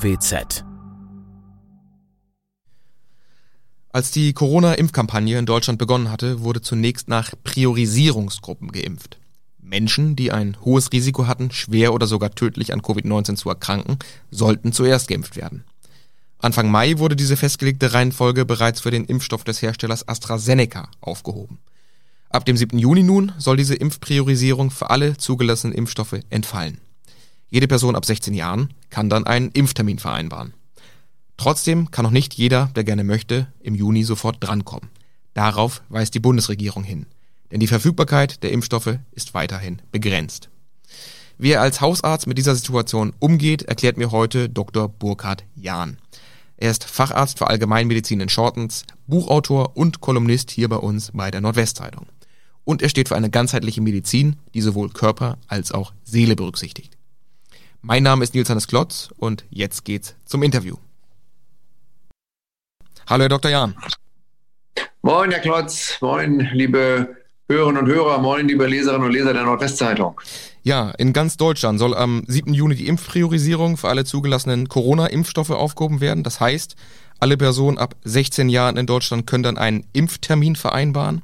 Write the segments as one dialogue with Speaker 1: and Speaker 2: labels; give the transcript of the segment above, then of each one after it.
Speaker 1: NWZ
Speaker 2: Als die Corona-Impfkampagne in Deutschland begonnen hatte, wurde zunächst nach Priorisierungsgruppen geimpft. Menschen, die ein hohes Risiko hatten, schwer oder sogar tödlich an Covid-19 zu erkranken, sollten zuerst geimpft werden. Anfang Mai wurde diese festgelegte Reihenfolge bereits für den Impfstoff des Herstellers AstraZeneca aufgehoben. Ab dem 7. Juni nun soll diese Impfpriorisierung für alle zugelassenen Impfstoffe entfallen. Jede Person ab 16 Jahren kann dann einen Impftermin vereinbaren. Trotzdem kann noch nicht jeder, der gerne möchte, im Juni sofort drankommen. Darauf weist die Bundesregierung hin. Denn die Verfügbarkeit der Impfstoffe ist weiterhin begrenzt. Wie er als Hausarzt mit dieser Situation umgeht, erklärt mir heute Dr. Burkhard Jahn. Er ist Facharzt für Allgemeinmedizin in Shortens, Buchautor und Kolumnist hier bei uns bei der Nordwestzeitung. Und er steht für eine ganzheitliche Medizin, die sowohl Körper als auch Seele berücksichtigt. Mein Name ist Nils Hannes Klotz und jetzt geht's zum Interview. Hallo, Herr Dr. Jahn.
Speaker 3: Moin, Herr Klotz. Moin, liebe Hörerinnen und Hörer. Moin, liebe Leserinnen und Leser der Nordwestzeitung.
Speaker 2: Ja, in ganz Deutschland soll am 7. Juni die Impfpriorisierung für alle zugelassenen Corona-Impfstoffe aufgehoben werden. Das heißt, alle Personen ab 16 Jahren in Deutschland können dann einen Impftermin vereinbaren.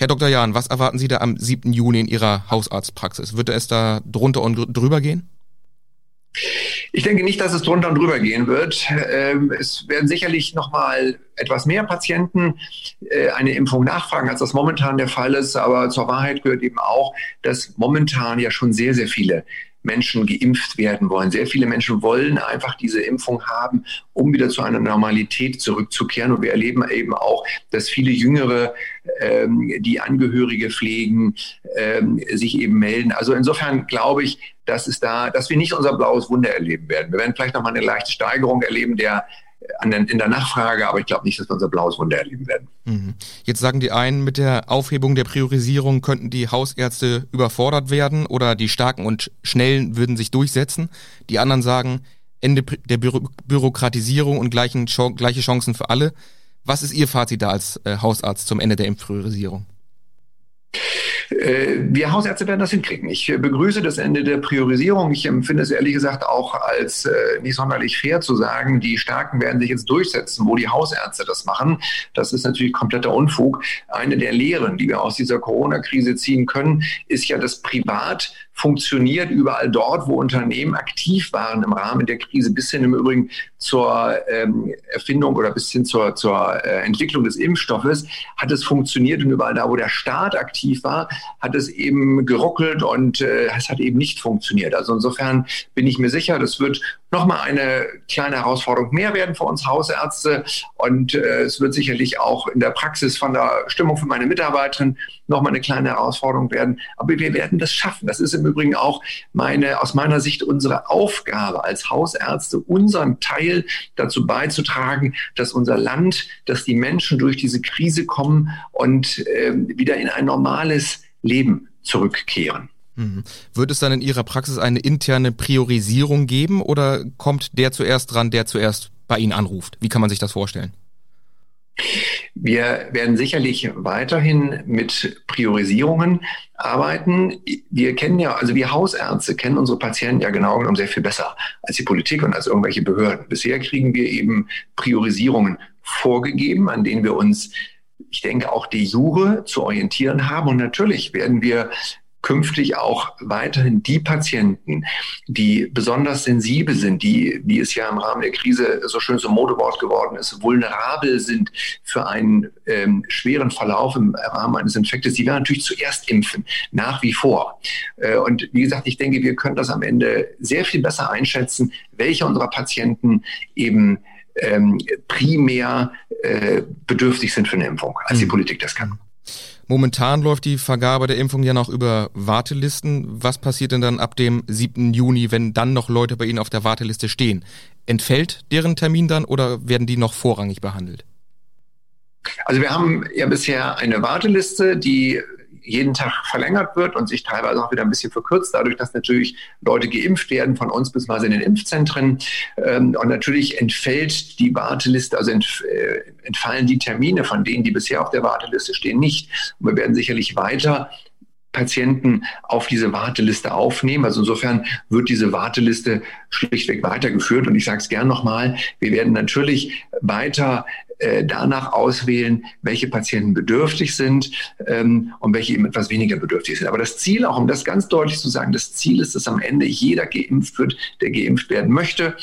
Speaker 2: Herr Dr. Jahn, was erwarten Sie da am 7. Juni in Ihrer Hausarztpraxis? Wird es da drunter und drüber gehen?
Speaker 3: Ich denke nicht, dass es drunter und drüber gehen wird. Ähm, es werden sicherlich noch mal etwas mehr Patienten äh, eine Impfung nachfragen, als das momentan der Fall ist. Aber zur Wahrheit gehört eben auch, dass momentan ja schon sehr, sehr viele Menschen geimpft werden wollen. Sehr viele Menschen wollen einfach diese Impfung haben, um wieder zu einer Normalität zurückzukehren. Und wir erleben eben auch, dass viele Jüngere, ähm, die Angehörige pflegen, ähm, sich eben melden. Also insofern glaube ich, dass es da, dass wir nicht unser blaues Wunder erleben werden. Wir werden vielleicht noch mal eine leichte Steigerung erleben der den, in der Nachfrage, aber ich glaube nicht, dass wir unser blaues Wunder erleben werden.
Speaker 2: Mhm. Jetzt sagen die einen, mit der Aufhebung der Priorisierung könnten die Hausärzte überfordert werden oder die Starken und Schnellen würden sich durchsetzen. Die anderen sagen, Ende der Büro Bürokratisierung und gleichen, gleiche Chancen für alle. Was ist Ihr Fazit da als äh, Hausarzt zum Ende der Impfpriorisierung?
Speaker 3: Äh, wir Hausärzte werden das hinkriegen. Ich begrüße das Ende der Priorisierung. Ich empfinde es ehrlich gesagt auch als äh, nicht sonderlich fair zu sagen, die Starken werden sich jetzt durchsetzen, wo die Hausärzte das machen. Das ist natürlich kompletter Unfug. Eine der Lehren, die wir aus dieser Corona-Krise ziehen können, ist ja, dass privat funktioniert überall dort, wo Unternehmen aktiv waren im Rahmen der Krise, bis hin im Übrigen zur ähm, Erfindung oder bis hin zur, zur äh, Entwicklung des Impfstoffes, hat es funktioniert und überall da, wo der Staat aktiv war, hat es eben geruckelt und äh, es hat eben nicht funktioniert. Also insofern bin ich mir sicher, das wird nochmal eine kleine Herausforderung mehr werden für uns Hausärzte und äh, es wird sicherlich auch in der Praxis von der Stimmung für meine Mitarbeiterin nochmal eine kleine Herausforderung werden. Aber wir werden das schaffen. Das ist im Übrigen auch meine, aus meiner Sicht unsere Aufgabe als Hausärzte, unseren Teil dazu beizutragen, dass unser Land, dass die Menschen durch diese Krise kommen und äh, wieder in ein normales Leben zurückkehren.
Speaker 2: Mhm. Wird es dann in Ihrer Praxis eine interne Priorisierung geben oder kommt der zuerst dran, der zuerst bei Ihnen anruft? Wie kann man sich das vorstellen?
Speaker 3: Wir werden sicherlich weiterhin mit Priorisierungen arbeiten. Wir kennen ja, also wir Hausärzte kennen unsere Patienten ja genau genommen sehr viel besser als die Politik und als irgendwelche Behörden. Bisher kriegen wir eben Priorisierungen vorgegeben, an denen wir uns ich denke, auch die Jure zu orientieren haben. Und natürlich werden wir künftig auch weiterhin die Patienten, die besonders sensibel sind, die, wie es ja im Rahmen der Krise so schön zum Modewort geworden ist, vulnerabel sind für einen ähm, schweren Verlauf im Rahmen eines Infektes, die werden natürlich zuerst impfen, nach wie vor. Äh, und wie gesagt, ich denke, wir können das am Ende sehr viel besser einschätzen, welche unserer Patienten eben ähm, primär äh, bedürftig sind für eine Impfung, als die mhm. Politik das kann.
Speaker 2: Momentan läuft die Vergabe der Impfung ja noch über Wartelisten. Was passiert denn dann ab dem 7. Juni, wenn dann noch Leute bei Ihnen auf der Warteliste stehen? Entfällt deren Termin dann oder werden die noch vorrangig behandelt?
Speaker 3: Also wir haben ja bisher eine Warteliste, die jeden Tag verlängert wird und sich teilweise auch wieder ein bisschen verkürzt, dadurch, dass natürlich Leute geimpft werden von uns bis in den Impfzentren. Ähm, und natürlich entfällt die Warteliste, also äh, entfallen die Termine von denen, die bisher auf der Warteliste stehen, nicht. Und wir werden sicherlich weiter Patienten auf diese Warteliste aufnehmen. Also insofern wird diese Warteliste schlichtweg weitergeführt. Und ich sage es gern nochmal, wir werden natürlich weiter äh, danach auswählen, welche Patienten bedürftig sind ähm, und welche eben etwas weniger bedürftig sind. Aber das Ziel, auch um das ganz deutlich zu sagen, das Ziel ist, dass am Ende jeder geimpft wird, der geimpft werden möchte.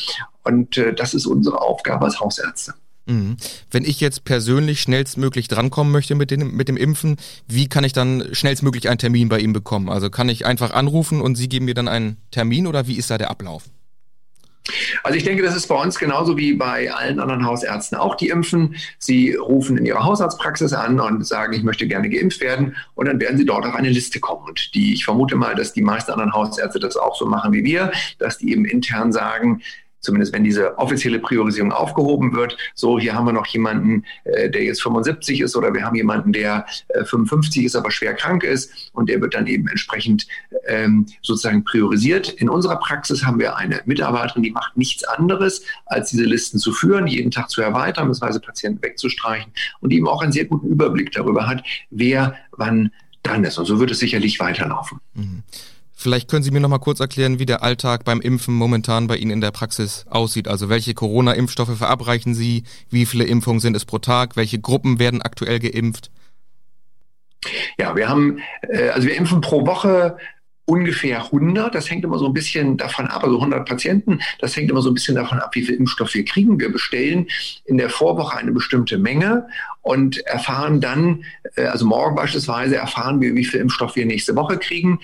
Speaker 3: Und äh, das ist unsere Aufgabe als Hausärzte.
Speaker 2: Mhm. Wenn ich jetzt persönlich schnellstmöglich drankommen möchte mit, den, mit dem Impfen, wie kann ich dann schnellstmöglich einen Termin bei Ihnen bekommen? Also kann ich einfach anrufen und Sie geben mir dann einen Termin oder wie ist da der Ablauf?
Speaker 3: Also ich denke, das ist bei uns genauso wie bei allen anderen Hausärzten auch, die impfen. Sie rufen in ihrer Hausarztpraxis an und sagen, ich möchte gerne geimpft werden und dann werden sie dort auf eine Liste kommen. Und die, ich vermute mal, dass die meisten anderen Hausärzte das auch so machen wie wir, dass die eben intern sagen, zumindest wenn diese offizielle Priorisierung aufgehoben wird. So, hier haben wir noch jemanden, äh, der jetzt 75 ist oder wir haben jemanden, der äh, 55 ist, aber schwer krank ist und der wird dann eben entsprechend ähm, sozusagen priorisiert. In unserer Praxis haben wir eine Mitarbeiterin, die macht nichts anderes, als diese Listen zu führen, jeden Tag zu erweitern, beziehungsweise Patienten wegzustreichen und die eben auch einen sehr guten Überblick darüber hat, wer wann dran ist. Und so wird es sicherlich weiterlaufen. Mhm.
Speaker 2: Vielleicht können Sie mir noch mal kurz erklären, wie der Alltag beim Impfen momentan bei Ihnen in der Praxis aussieht. Also welche Corona-Impfstoffe verabreichen Sie? Wie viele Impfungen sind es pro Tag? Welche Gruppen werden aktuell geimpft?
Speaker 3: Ja, wir haben, äh, also wir impfen pro Woche ungefähr 100. Das hängt immer so ein bisschen davon ab, also 100 Patienten. Das hängt immer so ein bisschen davon ab, wie viel Impfstoff wir kriegen. Wir bestellen in der Vorwoche eine bestimmte Menge und erfahren dann, äh, also morgen beispielsweise erfahren wir, wie viel Impfstoff wir nächste Woche kriegen,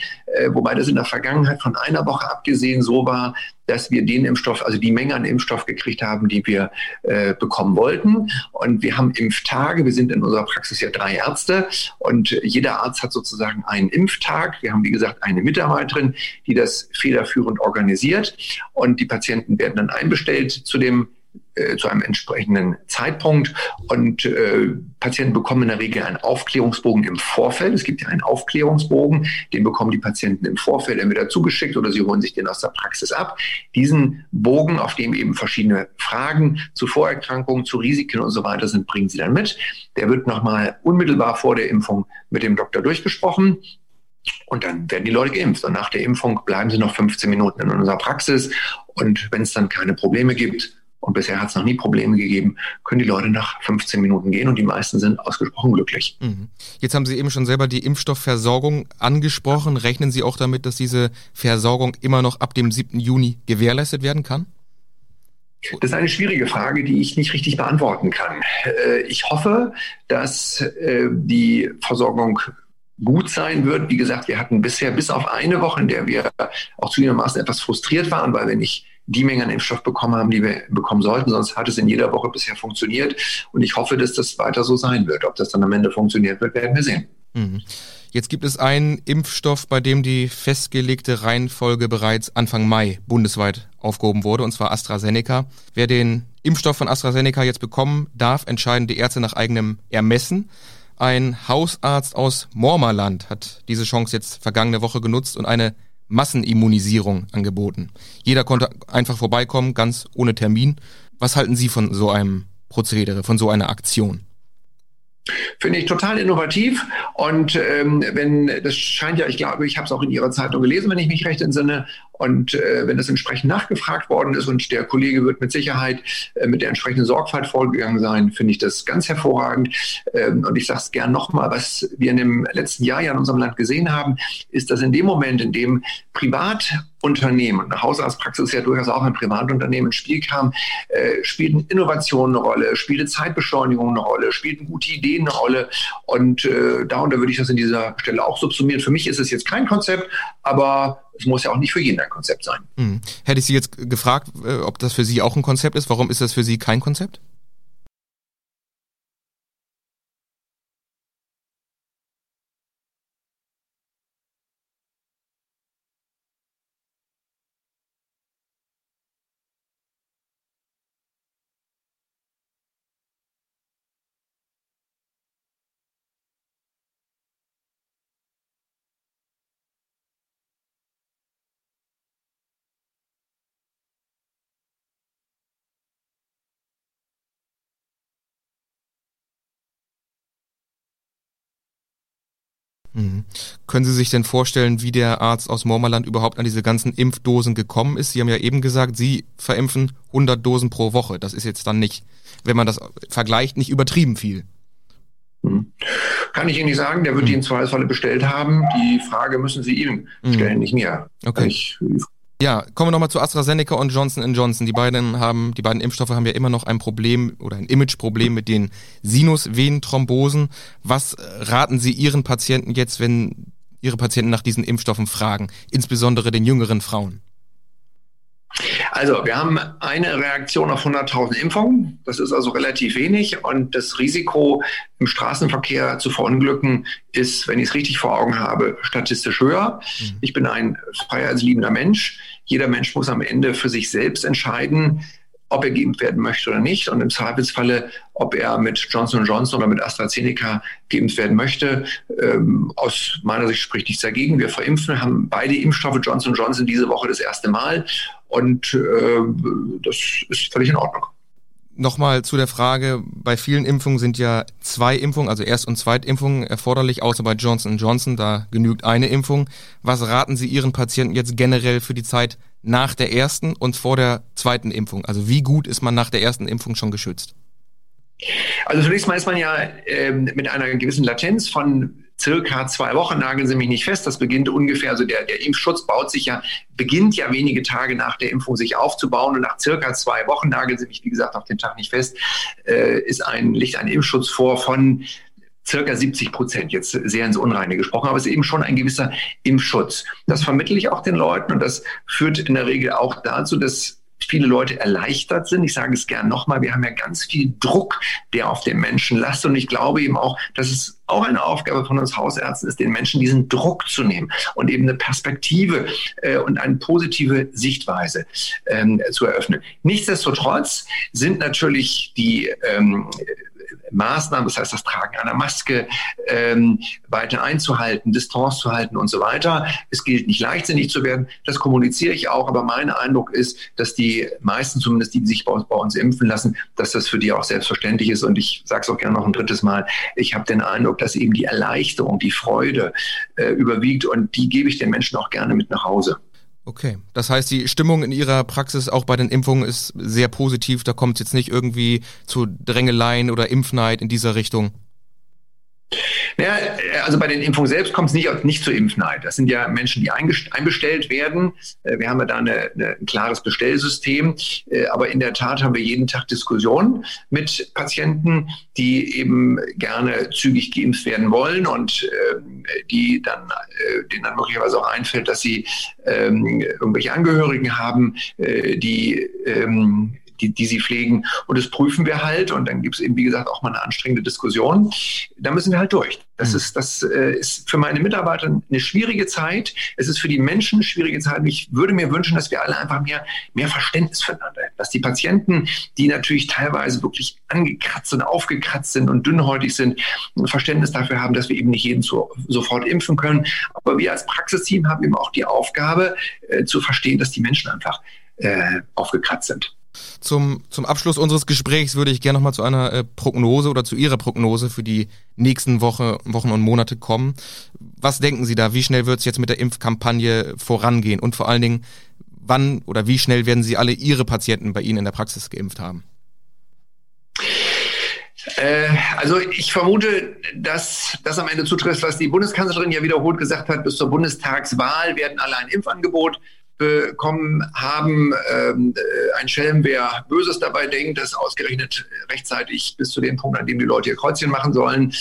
Speaker 3: wobei das in der Vergangenheit von einer Woche abgesehen so war, dass wir den Impfstoff, also die Menge an Impfstoff gekriegt haben, die wir äh, bekommen wollten. Und wir haben Impftage. Wir sind in unserer Praxis ja drei Ärzte und jeder Arzt hat sozusagen einen Impftag. Wir haben, wie gesagt, eine Mitarbeiterin, die das federführend organisiert und die Patienten werden dann einbestellt zu dem äh, zu einem entsprechenden Zeitpunkt. Und äh, Patienten bekommen in der Regel einen Aufklärungsbogen im Vorfeld. Es gibt ja einen Aufklärungsbogen, den bekommen die Patienten im Vorfeld entweder zugeschickt oder sie holen sich den aus der Praxis ab. Diesen Bogen, auf dem eben verschiedene Fragen zu Vorerkrankungen, zu Risiken und so weiter sind, bringen sie dann mit. Der wird nochmal unmittelbar vor der Impfung mit dem Doktor durchgesprochen. Und dann werden die Leute geimpft. Und nach der Impfung bleiben sie noch 15 Minuten in unserer Praxis. Und wenn es dann keine Probleme gibt, und bisher hat es noch nie Probleme gegeben, können die Leute nach 15 Minuten gehen und die meisten sind ausgesprochen glücklich. Mhm.
Speaker 2: Jetzt haben Sie eben schon selber die Impfstoffversorgung angesprochen. Rechnen Sie auch damit, dass diese Versorgung immer noch ab dem 7. Juni gewährleistet werden kann?
Speaker 3: Das ist eine schwierige Frage, die ich nicht richtig beantworten kann. Äh, ich hoffe, dass äh, die Versorgung gut sein wird. Wie gesagt, wir hatten bisher bis auf eine Woche, in der wir auch zugegebenermaßen etwas frustriert waren, weil wir nicht die Menge an Impfstoff bekommen haben, die wir bekommen sollten. Sonst hat es in jeder Woche bisher funktioniert. Und ich hoffe, dass das weiter so sein wird. Ob das dann am Ende funktioniert wird, werden wir sehen. Mhm.
Speaker 2: Jetzt gibt es einen Impfstoff, bei dem die festgelegte Reihenfolge bereits Anfang Mai bundesweit aufgehoben wurde, und zwar AstraZeneca. Wer den Impfstoff von AstraZeneca jetzt bekommen darf, entscheiden die Ärzte nach eigenem Ermessen. Ein Hausarzt aus Mormerland hat diese Chance jetzt vergangene Woche genutzt und eine Massenimmunisierung angeboten. Jeder konnte einfach vorbeikommen, ganz ohne Termin. Was halten Sie von so einem Prozedere, von so einer Aktion?
Speaker 3: Finde ich total innovativ und ähm, wenn das scheint ja, ich glaube, ich habe es auch in Ihrer Zeitung gelesen, wenn ich mich recht entsinne, und äh, wenn das entsprechend nachgefragt worden ist und der Kollege wird mit Sicherheit äh, mit der entsprechenden Sorgfalt vorgegangen sein, finde ich das ganz hervorragend. Ähm, und ich sage es gern nochmal, was wir in dem letzten Jahr ja in unserem Land gesehen haben, ist, dass in dem Moment, in dem Privatunternehmen, eine Hausarztpraxis ist ja durchaus auch ein Privatunternehmen ins Spiel kam, äh, spielten Innovationen eine Rolle, spielte Zeitbeschleunigung eine Rolle, spielten gute Ideen eine Rolle. Und äh, darunter würde ich das in dieser Stelle auch subsumieren. Für mich ist es jetzt kein Konzept, aber es muss ja auch nicht für jeden ein Konzept sein. Hm.
Speaker 2: Hätte ich Sie jetzt gefragt, äh, ob das für Sie auch ein Konzept ist. Warum ist das für Sie kein Konzept? Mhm. Können Sie sich denn vorstellen, wie der Arzt aus Mormerland überhaupt an diese ganzen Impfdosen gekommen ist? Sie haben ja eben gesagt, Sie verimpfen 100 Dosen pro Woche. Das ist jetzt dann nicht, wenn man das vergleicht, nicht übertrieben viel.
Speaker 3: Mhm. Kann ich Ihnen nicht sagen, der wird mhm. die im Zweifelsfalle bestellt haben. Die Frage müssen Sie ihm stellen, mhm. nicht mir.
Speaker 2: Okay. Ich, ja, kommen wir nochmal zu AstraZeneca und Johnson Johnson. Die beiden haben, die beiden Impfstoffe haben ja immer noch ein Problem oder ein Imageproblem mit den Sinusvenenthrombosen. Was raten Sie Ihren Patienten jetzt, wenn Ihre Patienten nach diesen Impfstoffen fragen, insbesondere den jüngeren Frauen?
Speaker 3: Also, wir haben eine Reaktion auf 100.000 Impfungen. Das ist also relativ wenig. Und das Risiko, im Straßenverkehr zu verunglücken, ist, wenn ich es richtig vor Augen habe, statistisch höher. Mhm. Ich bin ein freiheitsliebender Mensch. Jeder Mensch muss am Ende für sich selbst entscheiden, ob er geimpft werden möchte oder nicht und im Zweifelsfalle, ob er mit Johnson Johnson oder mit AstraZeneca geimpft werden möchte. Ähm, aus meiner Sicht spricht nichts dagegen. Wir verimpfen, haben beide Impfstoffe Johnson Johnson diese Woche das erste Mal und äh, das ist völlig in Ordnung.
Speaker 2: Nochmal zu der Frage, bei vielen Impfungen sind ja zwei Impfungen, also Erst- und Zweitimpfungen erforderlich, außer bei Johnson Johnson, da genügt eine Impfung. Was raten Sie Ihren Patienten jetzt generell für die Zeit nach der ersten und vor der zweiten Impfung? Also wie gut ist man nach der ersten Impfung schon geschützt?
Speaker 3: Also zunächst mal ist man ja äh, mit einer gewissen Latenz von circa zwei Wochen, nageln Sie mich nicht fest, das beginnt ungefähr, also der, der Impfschutz baut sich ja, beginnt ja wenige Tage nach der Impfung sich aufzubauen und nach circa zwei Wochen, nageln Sie mich wie gesagt auf den Tag nicht fest, äh, ist ein, liegt ein Impfschutz vor von circa 70 Prozent, jetzt sehr ins Unreine gesprochen, aber es ist eben schon ein gewisser Impfschutz. Das vermittle ich auch den Leuten und das führt in der Regel auch dazu, dass viele Leute erleichtert sind. Ich sage es gern nochmal, wir haben ja ganz viel Druck, der auf den Menschen lastet. Und ich glaube eben auch, dass es auch eine Aufgabe von uns Hausärzten ist, den Menschen diesen Druck zu nehmen und eben eine Perspektive äh, und eine positive Sichtweise ähm, zu eröffnen. Nichtsdestotrotz sind natürlich die ähm, Maßnahmen, das heißt das Tragen einer Maske, ähm, weiter einzuhalten, Distanz zu halten und so weiter. Es gilt nicht leichtsinnig zu werden, das kommuniziere ich auch, aber mein Eindruck ist, dass die meisten zumindest, die sich bei uns, bei uns impfen lassen, dass das für die auch selbstverständlich ist und ich sage es auch gerne noch ein drittes Mal, ich habe den Eindruck, dass eben die Erleichterung, die Freude äh, überwiegt und die gebe ich den Menschen auch gerne mit nach Hause.
Speaker 2: Okay, das heißt, die Stimmung in Ihrer Praxis auch bei den Impfungen ist sehr positiv. Da kommt es jetzt nicht irgendwie zu Drängeleien oder Impfneid in dieser Richtung.
Speaker 3: Ja, also bei den Impfungen selbst kommt es nicht, nicht zu Impfneid. Das sind ja Menschen, die einbestellt werden. Äh, wir haben ja da eine, eine, ein klares Bestellsystem. Äh, aber in der Tat haben wir jeden Tag Diskussionen mit Patienten, die eben gerne zügig geimpft werden wollen und ähm, die dann, äh, denen dann möglicherweise auch einfällt, dass sie ähm, irgendwelche Angehörigen haben, die ähm, die, die sie pflegen. Und das prüfen wir halt. Und dann gibt es eben, wie gesagt, auch mal eine anstrengende Diskussion. Da müssen wir halt durch. Das, mhm. ist, das äh, ist für meine Mitarbeiter eine schwierige Zeit. Es ist für die Menschen eine schwierige Zeit. Und ich würde mir wünschen, dass wir alle einfach mehr, mehr Verständnis füreinander hätten. Dass die Patienten, die natürlich teilweise wirklich angekratzt und aufgekratzt sind und dünnhäutig sind, ein Verständnis dafür haben, dass wir eben nicht jeden zu, sofort impfen können. Aber wir als Praxisteam haben eben auch die Aufgabe äh, zu verstehen, dass die Menschen einfach äh, aufgekratzt sind.
Speaker 2: Zum, zum Abschluss unseres Gesprächs würde ich gerne nochmal zu einer äh, Prognose oder zu Ihrer Prognose für die nächsten Woche, Wochen und Monate kommen. Was denken Sie da? Wie schnell wird es jetzt mit der Impfkampagne vorangehen? Und vor allen Dingen, wann oder wie schnell werden Sie alle Ihre Patienten bei Ihnen in der Praxis geimpft haben?
Speaker 3: Äh, also ich vermute, dass das am Ende zutrifft, was die Bundeskanzlerin ja wiederholt gesagt hat, bis zur Bundestagswahl werden alle ein Impfangebot bekommen haben. Ähm, äh, ein Schelm, wer Böses dabei denkt, dass ausgerechnet rechtzeitig bis zu dem Punkt, an dem die Leute ihr Kreuzchen machen sollen,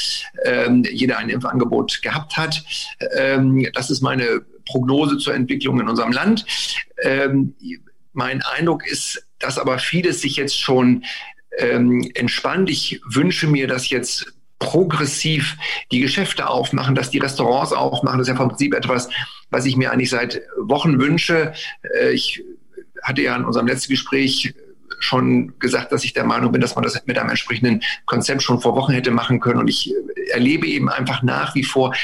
Speaker 3: ähm, jeder ein Impfangebot gehabt hat. Ähm, das ist meine Prognose zur Entwicklung in unserem Land. Ähm, mein Eindruck ist, dass aber vieles sich jetzt schon ähm, entspannt. Ich wünsche mir, dass jetzt progressiv die Geschäfte aufmachen, dass die Restaurants aufmachen. Das ist ja vom Prinzip etwas, was ich mir eigentlich seit Wochen wünsche. Äh, ich hatte ja in unserem letzten Gespräch schon gesagt, dass ich der Meinung bin, dass man das mit einem entsprechenden Konzept schon vor Wochen hätte machen können. Und ich erlebe eben einfach nach wie vor,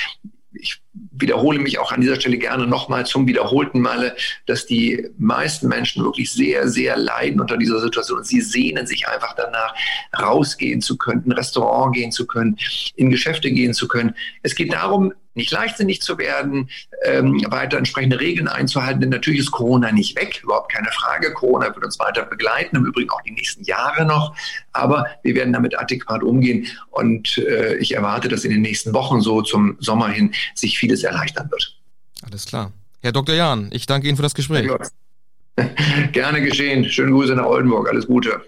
Speaker 3: ich wiederhole mich auch an dieser Stelle gerne nochmal zum wiederholten Male, dass die meisten Menschen wirklich sehr, sehr leiden unter dieser Situation und sie sehnen sich einfach danach, rausgehen zu können, in ein Restaurant gehen zu können, in Geschäfte gehen zu können. Es geht darum, nicht leichtsinnig zu werden, ähm, weiter entsprechende Regeln einzuhalten. Denn natürlich ist Corona nicht weg, überhaupt keine Frage. Corona wird uns weiter begleiten, im Übrigen auch die nächsten Jahre noch. Aber wir werden damit adäquat umgehen. Und äh, ich erwarte, dass in den nächsten Wochen so zum Sommer hin sich vieles erleichtern wird.
Speaker 2: Alles klar. Herr Dr. Jahn, ich danke Ihnen für das Gespräch.
Speaker 3: Gerne geschehen. Schöne Grüße nach Oldenburg. Alles Gute.